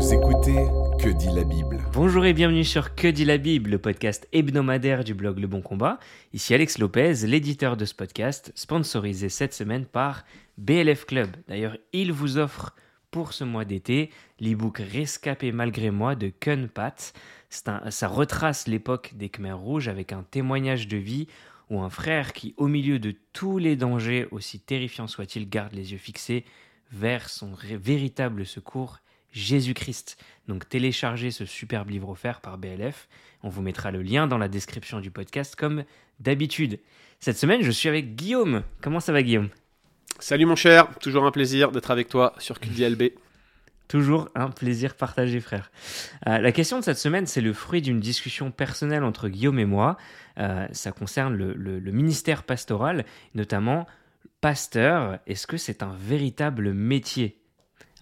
Vous écoutez Que dit la Bible Bonjour et bienvenue sur Que dit la Bible, le podcast hebdomadaire du blog Le Bon Combat. Ici Alex Lopez, l'éditeur de ce podcast, sponsorisé cette semaine par BLF Club. D'ailleurs, il vous offre pour ce mois d'été l'e-book Rescapé malgré moi de Kun Pat. ça retrace l'époque des Khmers rouges avec un témoignage de vie où un frère qui, au milieu de tous les dangers, aussi terrifiants soient-ils, garde les yeux fixés vers son véritable secours, Jésus-Christ. Donc téléchargez ce superbe livre offert par BLF. On vous mettra le lien dans la description du podcast comme d'habitude. Cette semaine, je suis avec Guillaume. Comment ça va Guillaume? Salut mon cher, toujours un plaisir d'être avec toi sur QDLB. Toujours un plaisir partagé, frère. Euh, la question de cette semaine, c'est le fruit d'une discussion personnelle entre Guillaume et moi. Euh, ça concerne le, ministère pastoral, notamment pasteur. Est-ce que c'est un véritable métier?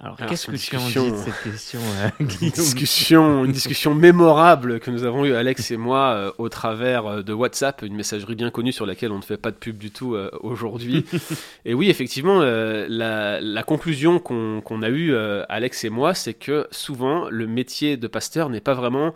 Alors, qu'est-ce que tu en dis de cette question, euh, une, discussion, une discussion mémorable que nous avons eue, Alex et moi, au travers de WhatsApp, une messagerie bien connue sur laquelle on ne fait pas de pub du tout aujourd'hui. et oui, effectivement, la, conclusion qu'on a eue, Alex et moi, c'est que souvent, le métier de pasteur n'est pas vraiment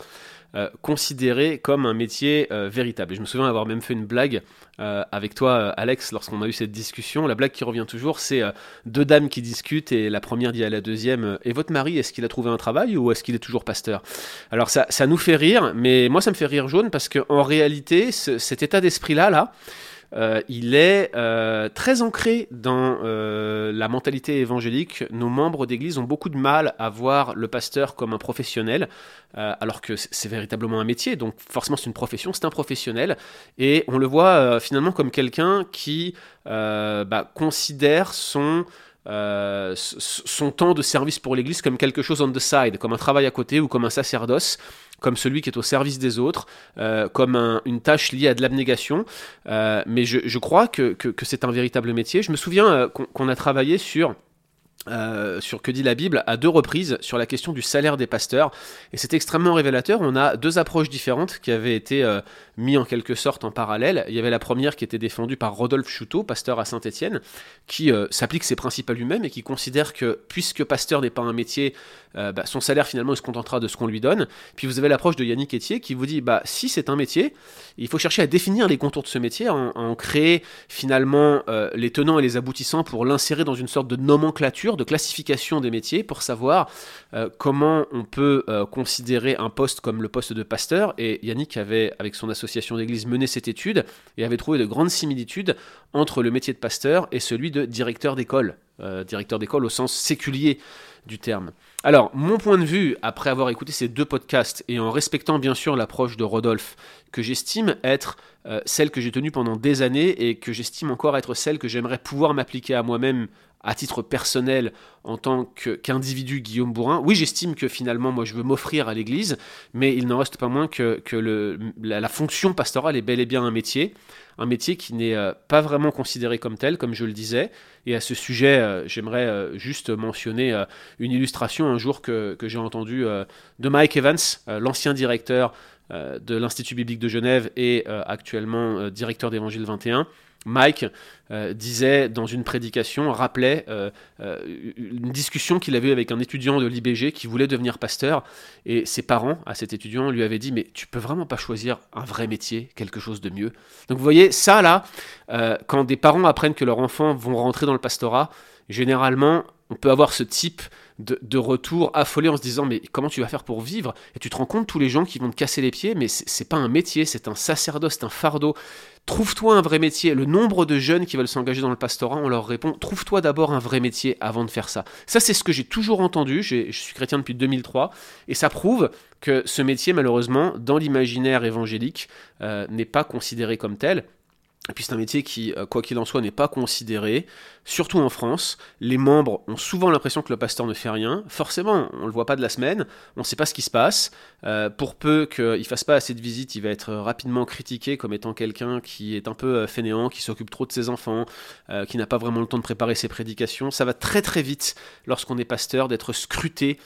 euh, considéré comme un métier euh, véritable. Et je me souviens avoir même fait une blague euh, avec toi, Alex, lorsqu'on a eu cette discussion. La blague qui revient toujours, c'est deux dames qui discutent et la première dit à la deuxième Et votre mari, est-ce qu'il a trouvé un travail ou est-ce qu'il est toujours pasteur? Alors ça, ça nous fait rire, mais moi ça me fait rire jaune parce qu'en réalité, cet état d'esprit-là, là, euh, il est euh, très ancré dans euh, la mentalité évangélique. Nos membres d'église ont beaucoup de mal à voir le pasteur comme un professionnel, alors que c'est véritablement un métier, donc forcément c'est une profession, c'est un professionnel, et on le voit finalement comme quelqu'un qui bah, considère son... son temps de service pour l'Église comme quelque chose on the side, comme un travail à côté ou comme un sacerdoce comme celui qui est au service des autres, euh, comme une tâche liée à de l'abnégation. Euh, mais je, crois que, c'est un véritable métier. Je me souviens euh, qu'on a travaillé sur euh, sur Que dit la Bible à deux reprises sur la question du salaire des pasteurs. Et c'est extrêmement révélateur. On a deux approches différentes qui avaient été euh, mises en quelque sorte en parallèle. Il y avait la première qui était défendue par Rodolphe Chouteau, pasteur à Saint-Étienne, qui euh, s'applique ses principes à lui-même et qui considère que puisque pasteur n'est pas un métier, bah, son salaire finalement se contentera de ce qu'on lui donne. Puis vous avez l'approche de Yannick Etier qui vous dit bah si c'est un métier, il faut chercher à définir les contours de ce métier, en créer finalement les tenants et les aboutissants pour l'insérer dans une sorte de nomenclature de classification des métiers pour savoir euh, comment on peut euh, considérer un poste comme le poste de pasteur. Et Yannick avait, avec son association d'église, mené cette étude et avait trouvé de grandes similitudes entre le métier de pasteur et celui de directeur d'école. Euh, directeur d'école au sens séculier du terme. Alors, mon point de vue, après avoir écouté ces deux podcasts et en respectant bien sûr l'approche de Rodolphe, que j'estime être celle que j'ai tenue pendant des années et que j'estime encore être celle que j'aimerais pouvoir m'appliquer à moi-même à titre personnel en tant qu'individu Guillaume Bourrin. Oui, j'estime que finalement, moi, je veux m'offrir à l'Église, mais il n'en reste pas moins que, la, fonction pastorale est bel et bien un métier, un métier qui n'est euh, pas vraiment considéré comme tel, comme je le disais. Et à ce sujet, euh, j'aimerais euh, juste mentionner une illustration un jour que, que j'ai entendue de Mike Evans, l'ancien directeur de l'Institut biblique de Genève et actuellement directeur d'Évangile 21 Mike euh, disait dans une prédication, rappelait euh, euh, une discussion qu'il avait eu avec un étudiant de l'IBG qui voulait devenir pasteur, et ses parents à cet étudiant lui avaient dit, mais tu peux vraiment pas choisir un vrai métier, quelque chose de mieux. Donc vous voyez, ça là, quand des parents apprennent que leurs enfants vont rentrer dans le pastorat, généralement, on peut avoir ce type de, retour affolé en se disant mais comment tu vas faire pour vivre? Et tu te rends compte tous les gens qui vont te casser les pieds, mais c'est pas un métier, c'est un sacerdoce, c'est un fardeau. Trouve-toi un vrai métier. Le nombre de jeunes qui veulent s'engager dans le pastorat, on leur répond trouve-toi d'abord un vrai métier avant de faire ça. Ça, c'est ce que j'ai toujours entendu. Je suis chrétien depuis 2003 et ça prouve que ce métier, malheureusement, dans l'imaginaire évangélique, euh, n'est pas considéré comme tel. Et puis c'est un métier qui, euh, quoi qu'il en soit, n'est pas considéré, surtout en France. Les membres ont souvent l'impression que le pasteur ne fait rien. Forcément, on ne le voit pas de la semaine, on ne sait pas ce qui se passe. Euh, pour peu qu'il fasse pas assez de visites, il va être rapidement critiqué comme étant quelqu'un qui est un peu euh, fainéant, qui s'occupe trop de ses enfants, qui n'a pas vraiment le temps de préparer ses prédications. Ça va très très vite lorsqu'on est pasteur d'être scruté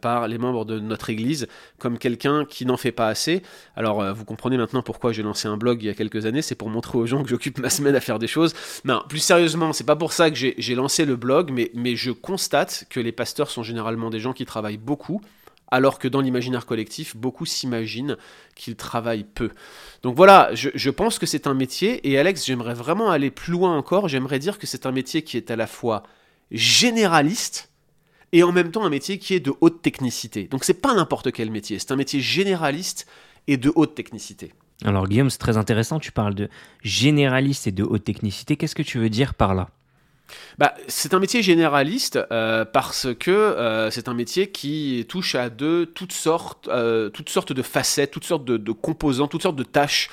par les membres de notre Église comme quelqu'un qui n'en fait pas assez. Alors vous comprenez maintenant pourquoi j'ai lancé un blog il y a quelques années, c'est pour montrer aux gens que j'occupe ma semaine à faire des choses. Non, plus sérieusement, c'est pas pour ça que j'ai lancé le blog, mais, je constate que les pasteurs sont généralement des gens qui travaillent beaucoup, alors que dans l'imaginaire collectif, beaucoup s'imaginent qu'ils travaillent peu. Donc voilà, je, je pense que c'est un métier, et Alex, j'aimerais vraiment aller plus loin encore, j'aimerais dire que c'est un métier qui est à la fois généraliste, et en même temps un métier qui est de haute technicité. Donc c'est pas n'importe quel métier, c'est un métier généraliste et de haute technicité. Alors Guillaume, c'est très intéressant, tu parles de généraliste et de haute technicité, qu'est-ce que tu veux dire par là? Bah, c'est un métier généraliste euh, parce que euh, c'est un métier qui touche à toutes sortes, euh, toutes sortes de facettes, toutes sortes de, composants, toutes sortes de tâches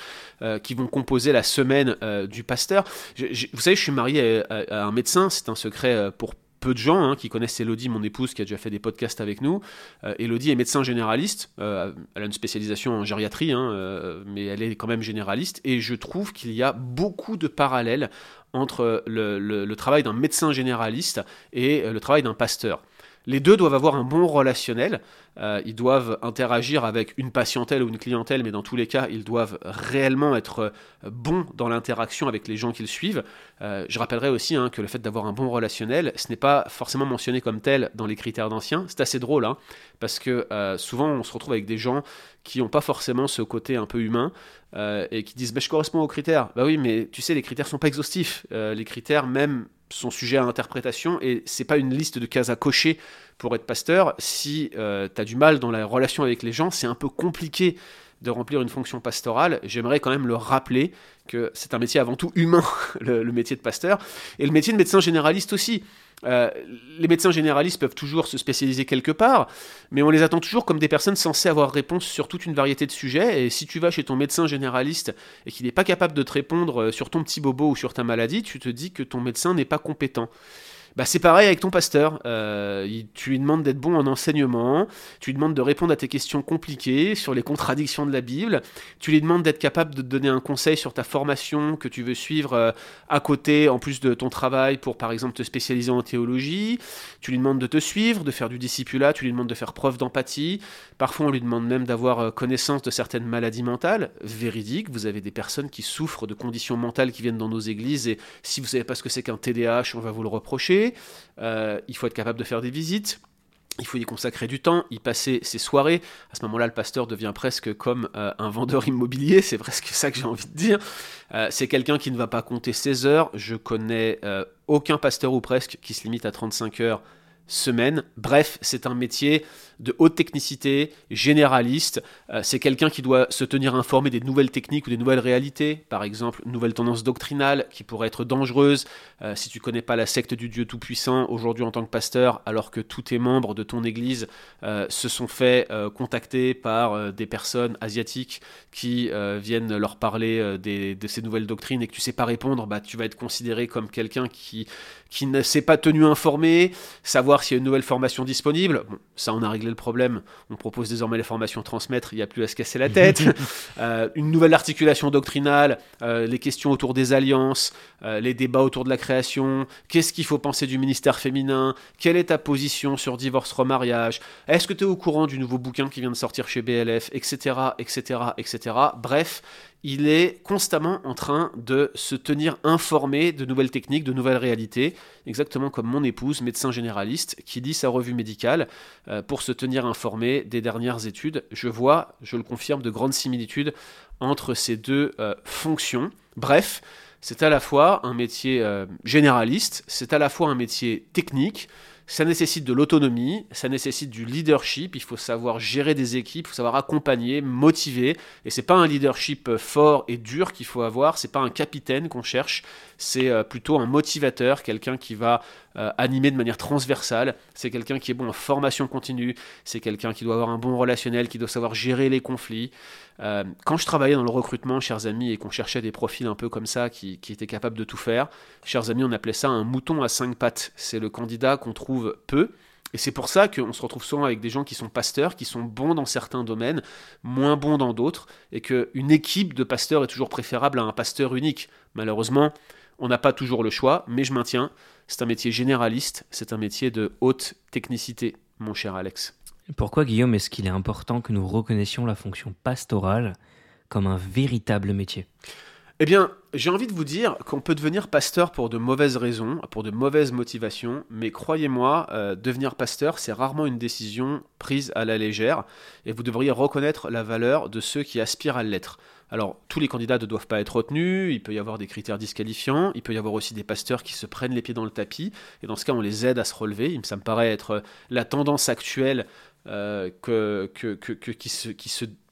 qui vont composer la semaine du pasteur. vous savez, je suis marié à un médecin, c'est un secret pour peu de gens hein, qui connaissent Elodie, mon épouse, qui a déjà fait des podcasts avec nous. Euh, Elodie est médecin généraliste. Euh, elle a une spécialisation en gériatrie, hein, euh, mais elle est quand même généraliste. Et je trouve qu'il y a beaucoup de parallèles entre le travail d'un médecin généraliste et le travail d'un pasteur. Les deux doivent avoir un bon relationnel. Euh, ils doivent interagir avec une patientèle ou une clientèle, mais dans tous les cas, ils doivent réellement être euh, bons dans l'interaction avec les gens qu'ils suivent. Euh, je rappellerai aussi hein, que le fait d'avoir un bon relationnel, ce n'est pas forcément mentionné comme tel dans les critères d'anciens. C'est assez drôle, hein, parce que souvent on se retrouve avec des gens qui n'ont pas forcément ce côté un peu humain et qui disent bah, Je corresponds aux critères. Bah oui, mais tu sais, les critères sont pas exhaustifs. les critères, même sont sujets à interprétation et c'est pas une liste de cases à cocher pour être pasteur. Si euh, tu as du mal dans la relation avec les gens, c'est un peu compliqué de remplir une fonction pastorale. J'aimerais quand même le rappeler que c'est un métier avant tout humain, le, métier de pasteur, et le métier de médecin généraliste aussi. Euh, les médecins généralistes peuvent toujours se spécialiser quelque part, mais on les attend toujours comme des personnes censées avoir réponse sur toute une variété de sujets. Et si tu vas chez ton médecin généraliste et qu'il n'est pas capable de te répondre euh, sur ton petit bobo ou sur ta maladie, tu te dis que ton médecin n'est pas compétent. Bah, c'est pareil avec ton pasteur. Euh, tu lui demandes d'être bon en enseignement, tu lui demandes de répondre à tes questions compliquées sur les contradictions de la Bible, tu lui demandes d'être capable de te donner un conseil sur ta formation que tu veux suivre euh, à côté, en plus de ton travail, pour par exemple te spécialiser en théologie, tu lui demandes de te suivre, de faire du discipulat, tu lui demandes de faire preuve d'empathie, parfois on lui demande même d'avoir euh, connaissance de certaines maladies mentales, véridiques, vous avez des personnes qui souffrent de conditions mentales qui viennent dans nos églises, et si vous savez pas ce que c'est qu'un TDAH, on va vous le reprocher. Euh, il faut être capable de faire des visites. Il faut y consacrer du temps, y passer ses soirées. À ce moment-là, le pasteur devient presque comme euh, un vendeur immobilier, c'est presque ça que j'ai envie de dire. Euh, c'est quelqu'un qui ne va pas compter ses heures. Je connais aucun pasteur ou presque qui se limite à 35 heures semaine. Bref, c'est un métier de haute technicité, généraliste. Euh, c'est quelqu'un qui doit se tenir informé des nouvelles techniques ou des nouvelles réalités. Par exemple, nouvelles tendances doctrinales qui pourraient être dangereuses euh, si tu connais pas la secte du Dieu Tout-Puissant aujourd'hui en tant que pasteur, alors que tous tes membres de ton église euh, se sont fait contacter par des personnes asiatiques qui viennent leur parler de ces nouvelles doctrines et que tu sais pas répondre, bah, tu vas être considéré comme quelqu'un qui, qui ne s'est pas tenu informé, savoir s'il y a une nouvelle formation disponible. Bon, ça, on a réglé le problème. On propose désormais les formations transmettre, il n'y a plus à se casser la tête. Euh, une nouvelle articulation doctrinale, euh, les questions autour des alliances, euh, les débats autour de la création, qu'est-ce qu'il faut penser du ministère féminin, quelle est ta position sur divorce, remariage, est-ce que tu es au courant du nouveau bouquin qui vient de sortir chez BLF, etc., etc., etc. Bref, il est constamment en train de se tenir informé de nouvelles techniques, de nouvelles réalités, exactement comme mon épouse, médecin généraliste, qui lit sa revue médicale euh, pour se tenir informé des dernières études. Je vois, je le confirme, de grandes similitudes entre ces deux euh, fonctions. Bref, c'est à la fois un métier euh, généraliste, c'est à la fois un métier technique, ça nécessite de l'autonomie, ça nécessite du leadership, il faut savoir gérer des équipes, il faut savoir accompagner, motiver, et c'est pas un leadership fort et dur qu'il faut avoir, c'est pas un capitaine qu'on cherche, c'est euh, plutôt un motivateur, quelqu'un qui va euh, animer de manière transversale, c'est quelqu'un qui est bon en formation continue, c'est quelqu'un qui doit avoir un bon relationnel, qui doit savoir gérer les conflits. Euh, quand je travaillais dans le recrutement, chers amis, et qu'on cherchait des profils un peu comme ça, qui, qui étaient capables de tout faire, chers amis, on appelait ça un mouton à cinq pattes. C'est le candidat qu'on trouve peu, et c'est pour ça qu'on se retrouve souvent avec des gens qui sont pasteurs, qui sont bons dans certains domaines, moins bons dans d'autres, et qu'une équipe de pasteurs est toujours préférable à un pasteur unique. Malheureusement, on n'a pas toujours le choix, mais je maintiens, c'est un métier généraliste, c'est un métier de haute technicité, mon cher Alex. Pourquoi, Guillaume, est-ce qu'il est important que nous reconnaissions la fonction pastorale comme un véritable métier? Eh bien, j'ai envie de vous dire qu'on peut devenir pasteur pour de mauvaises raisons, pour de mauvaises motivations, mais croyez-moi, euh, devenir pasteur, c'est rarement une décision prise à la légère, et vous devriez reconnaître la valeur de ceux qui aspirent à l'être. Alors, tous les candidats ne doivent pas être retenus, il peut y avoir des critères disqualifiants, il peut y avoir aussi des pasteurs qui se prennent les pieds dans le tapis, et dans ce cas, on les aide à se relever. Ça me paraît être la tendance actuelle euh, qui,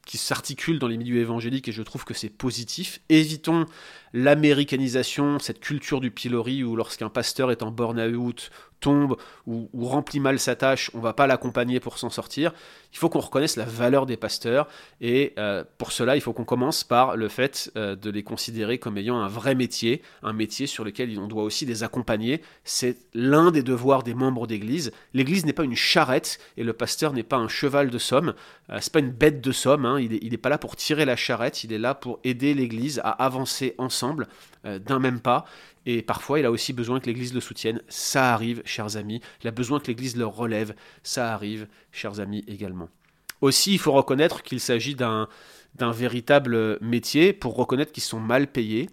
qui s'articule dans les milieux évangéliques et je trouve que c'est positif. Évitons l'américanisation, cette culture du pilori où lorsqu'un pasteur est en burn-out tombe ou, remplit mal sa tâche, on va pas l'accompagner pour s'en sortir. Il faut qu'on reconnaisse la valeur des pasteurs et euh, pour cela, il faut qu'on commence par le fait euh, de les considérer comme ayant un vrai métier, un métier sur lequel on doit aussi les accompagner. C'est l'un des devoirs des membres d'Église. L'Église n'est pas une charrette et le pasteur n'est pas un cheval de somme. Euh, c'est pas une bête de somme. Hein. Il n'est pas là pour tirer la charrette. Il est là pour aider l'Église à avancer ensemble d'un même pas. Et parfois, il a aussi besoin que l'Église le soutienne. Ça arrive, chers amis. Il a besoin que l'Église le relève. Ça arrive, chers amis, également. Aussi, il faut reconnaître qu'il s'agit d'un, véritable métier pour reconnaître qu'ils sont mal payés.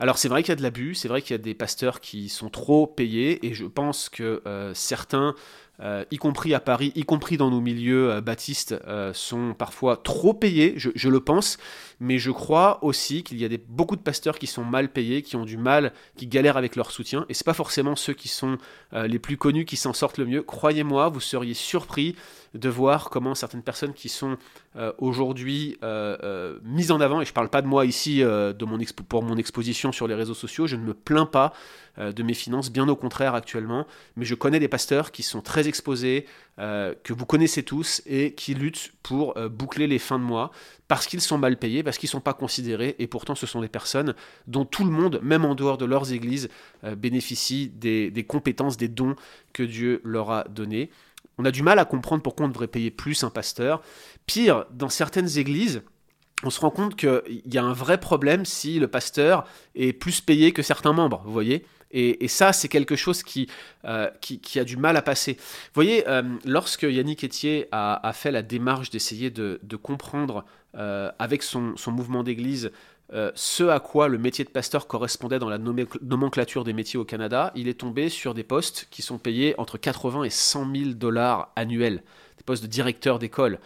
Alors c'est vrai qu'il y a de l'abus, c'est vrai qu'il y a des pasteurs qui sont trop payés et je pense que euh, certains euh, y compris à Paris, y compris dans nos milieux euh, baptistes, euh, sont parfois trop payés, je, le pense, mais je crois aussi qu'il y a beaucoup de pasteurs qui sont mal payés, qui ont du mal, qui galèrent avec leur soutien, et c'est pas forcément ceux qui sont les plus connus qui s'en sortent le mieux. Croyez-moi, vous seriez surpris de voir comment certaines personnes qui sont aujourd'hui mises en avant, et je parle pas de moi ici de mon pour mon exposition sur les réseaux sociaux, je ne me plains pas de mes finances, bien au contraire actuellement, mais je connais des pasteurs qui sont très exposés, euh, que vous connaissez tous et qui luttent pour euh, boucler les fins de mois parce qu'ils sont mal payés, parce qu'ils ne sont pas considérés, et pourtant ce sont des personnes dont tout le monde, même en dehors de leurs églises, euh, bénéficie des, compétences, des dons que Dieu leur a donnés. On a du mal à comprendre pourquoi on devrait payer plus un pasteur. Pire, dans certaines églises, on se rend compte qu'il y a un vrai problème si le pasteur est plus payé que certains membres, vous voyez et, ça, c'est quelque chose euh, qui, qui, a du mal à passer. Vous voyez, euh, lorsque Yannick Etier a, fait la démarche d'essayer de, comprendre euh, avec son, mouvement d'église ce à quoi le métier de pasteur correspondait dans la nomenclature des métiers au Canada, il est tombé sur des postes qui sont payés entre 80 et 100 000 dollars annuels, des postes de directeur d'école.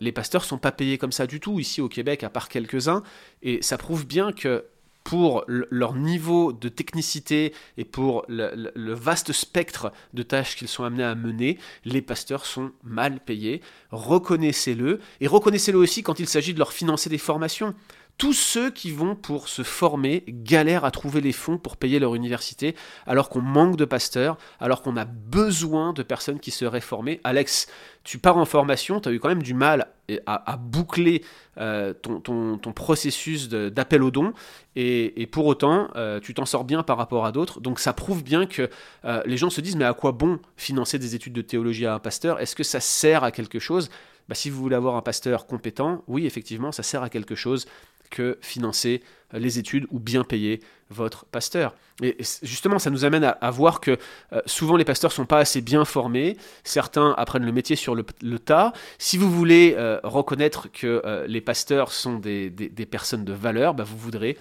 les pasteurs sont pas payés comme ça du tout ici au Québec, à part quelques-uns, et ça prouve bien que pour leur niveau de technicité et pour le, vaste spectre de tâches qu'ils sont amenés à mener, les pasteurs sont mal payés. Reconnaissez-le et reconnaissez-le aussi quand il s'agit de leur financer des formations tous ceux qui vont pour se former galèrent à trouver les fonds pour payer leur université, alors qu'on manque de pasteurs, alors qu'on a besoin de personnes qui seraient formées. Alex, tu pars en formation, tu as eu quand même du mal à, boucler euh, ton, processus d'appel aux dons, et, pour autant, euh, tu t'en sors bien par rapport à d'autres. Donc ça prouve bien que euh, les gens se disent, mais à quoi bon financer des études de théologie à un pasteur? Est-ce que ça sert à quelque chose? Bah, si vous voulez avoir un pasteur compétent, oui, effectivement, ça sert à quelque chose que financer euh, les études ou bien payer votre pasteur. Et justement, ça nous amène à, voir que euh, souvent les pasteurs sont pas assez bien formés, certains apprennent le métier sur le, tas. Si vous voulez euh, reconnaître que les pasteurs sont des, personnes de valeur, bah, vous voudrez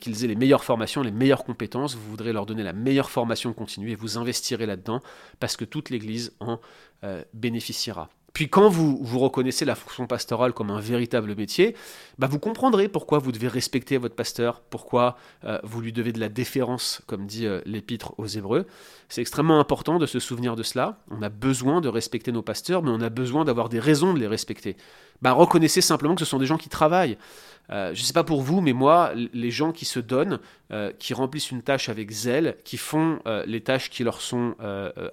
qu'ils aient les meilleures formations, les meilleures compétences, vous voudrez leur donner la meilleure formation continue et vous investirez là-dedans parce que toute l'Église en bénéficiera. Puis quand vous, vous reconnaissez la fonction pastorale comme un véritable métier, bah vous comprendrez pourquoi vous devez respecter votre pasteur, pourquoi euh, vous lui devez de la déférence, comme dit euh, l'épître aux Hébreux. C'est extrêmement important de se souvenir de cela. On a besoin de respecter nos pasteurs, mais on a besoin d'avoir des raisons de les respecter. Bah, reconnaissez simplement que ce sont des gens qui travaillent. Euh, je ne sais pas pour vous, mais moi, les gens qui se donnent, euh, qui remplissent une tâche avec zèle, qui font euh, les tâches qui leur sont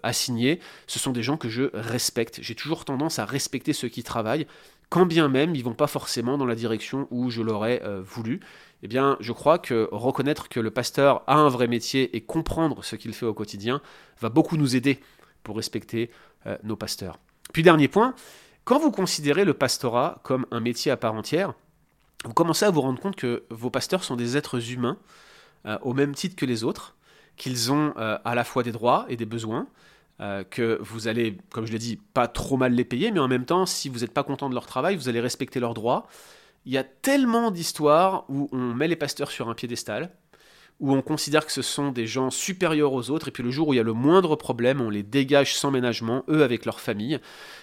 assignées, ce sont des gens que je respecte. J'ai toujours tendance à respecter ceux qui travaillent, quand bien même ils vont pas forcément dans la direction où je l'aurais voulu. Eh bien, je crois que reconnaître que le pasteur a un vrai métier et comprendre ce qu'il fait au quotidien va beaucoup nous aider pour respecter nos pasteurs. Puis dernier point, quand vous considérez le pastorat comme un métier à part entière, vous commencez à vous rendre compte que vos pasteurs sont des êtres humains euh, au même titre que les autres, qu'ils ont euh, à la fois des droits et des besoins, euh, que vous allez, comme je l'ai dit, pas trop mal les payer, mais en même temps, si vous n'êtes pas content de leur travail, vous allez respecter leurs droits. il y a tellement d'histoires où on met les pasteurs sur un piédestal, où on considère que ce sont des gens supérieurs aux autres, et puis le jour où il y a le moindre problème, on les dégage sans ménagement, eux avec leur famille,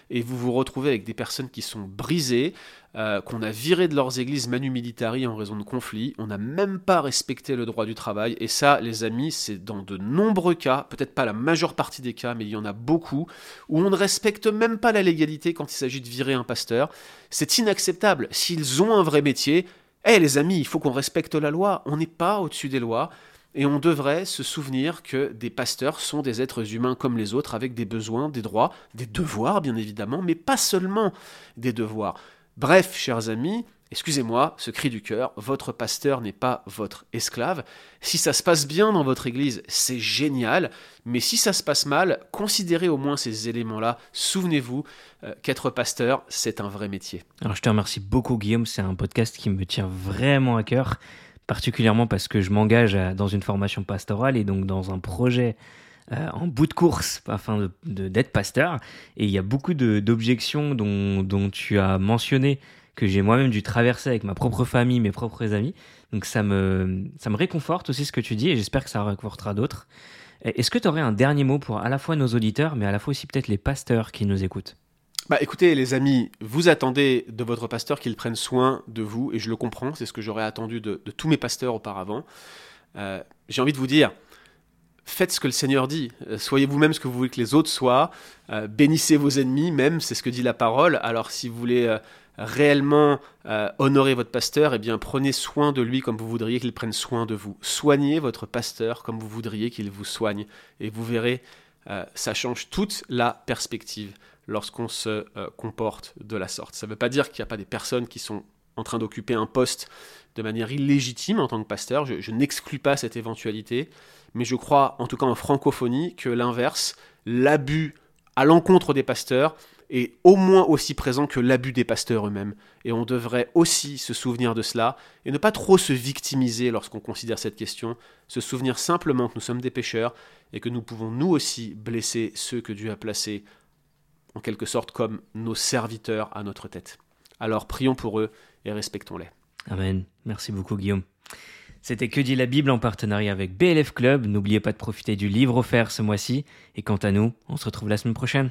et vous vous retrouvez avec des personnes qui sont brisées, euh, qu'on a virées de leurs églises manu militari en raison de conflits, on n'a même pas respecté le droit du travail, et ça, les amis, c'est dans de nombreux cas, peut-être pas la majeure partie des cas, mais il y en a beaucoup, où on ne respecte même pas la légalité quand il s'agit de virer un pasteur. C'est inacceptable. S'ils ont un vrai métier, eh les amis, il faut qu'on respecte la loi, on n'est pas au-dessus des lois, et on devrait se souvenir que des pasteurs sont des êtres humains comme les autres, avec des besoins, des droits, des devoirs bien évidemment, mais pas seulement des devoirs. Bref, chers amis, Excusez-moi, ce cri du cœur, votre pasteur n'est pas votre esclave. Si ça se passe bien dans votre église, c'est génial, mais si ça se passe mal, considérez au moins ces éléments-là. Souvenez-vous euh, qu'être pasteur, c'est un vrai métier. Alors je te remercie beaucoup Guillaume, c'est un podcast qui me tient vraiment à cœur, particulièrement parce que je m'engage dans une formation pastorale et donc dans un projet euh, en bout de course afin d'être pasteur. Et il y a beaucoup d'objections dont tu as mentionné que j'ai moi-même dû traverser avec ma propre famille, mes propres amis. Donc ça me, ça me réconforte aussi ce que tu dis et j'espère que ça réconfortera d'autres. Est-ce que tu aurais un dernier mot pour à la fois nos auditeurs, mais à la fois aussi peut-être les pasteurs qui nous écoutent? Bah écoutez les amis, vous attendez de votre pasteur qu'il prenne soin de vous, et je le comprends, c'est ce que j'aurais attendu de, tous mes pasteurs auparavant. Euh, j'ai envie de vous dire, faites ce que le Seigneur dit, euh, soyez vous-même ce que vous voulez que les autres soient, euh, bénissez vos ennemis même, c'est ce que dit la parole, alors si vous voulez réellement euh, honorer votre pasteur, eh bien prenez soin de lui comme vous voudriez qu'il prenne soin de vous. Soignez votre pasteur comme vous voudriez qu'il vous soigne. Et vous verrez, euh, ça change toute la perspective lorsqu'on se euh, comporte de la sorte. Ça ne veut pas dire qu'il n'y a pas des personnes qui sont en train d'occuper un poste de manière illégitime en tant que pasteur. Je, je n'exclus pas cette éventualité, mais je crois, en tout cas en francophonie, que l'inverse, l'abus à l'encontre des pasteurs, est au moins aussi présent que l'abus des pasteurs eux-mêmes. Et on devrait aussi se souvenir de cela et ne pas trop se victimiser lorsqu'on considère cette question, se souvenir simplement que nous sommes des pécheurs et que nous pouvons nous aussi blesser ceux que Dieu a placés en quelque sorte comme nos serviteurs à notre tête. Alors prions pour eux et respectons-les. Amen. Merci beaucoup Guillaume. C'était Que dit la Bible en partenariat avec BLF Club. N'oubliez pas de profiter du livre offert ce mois-ci. Et quant à nous, on se retrouve la semaine prochaine.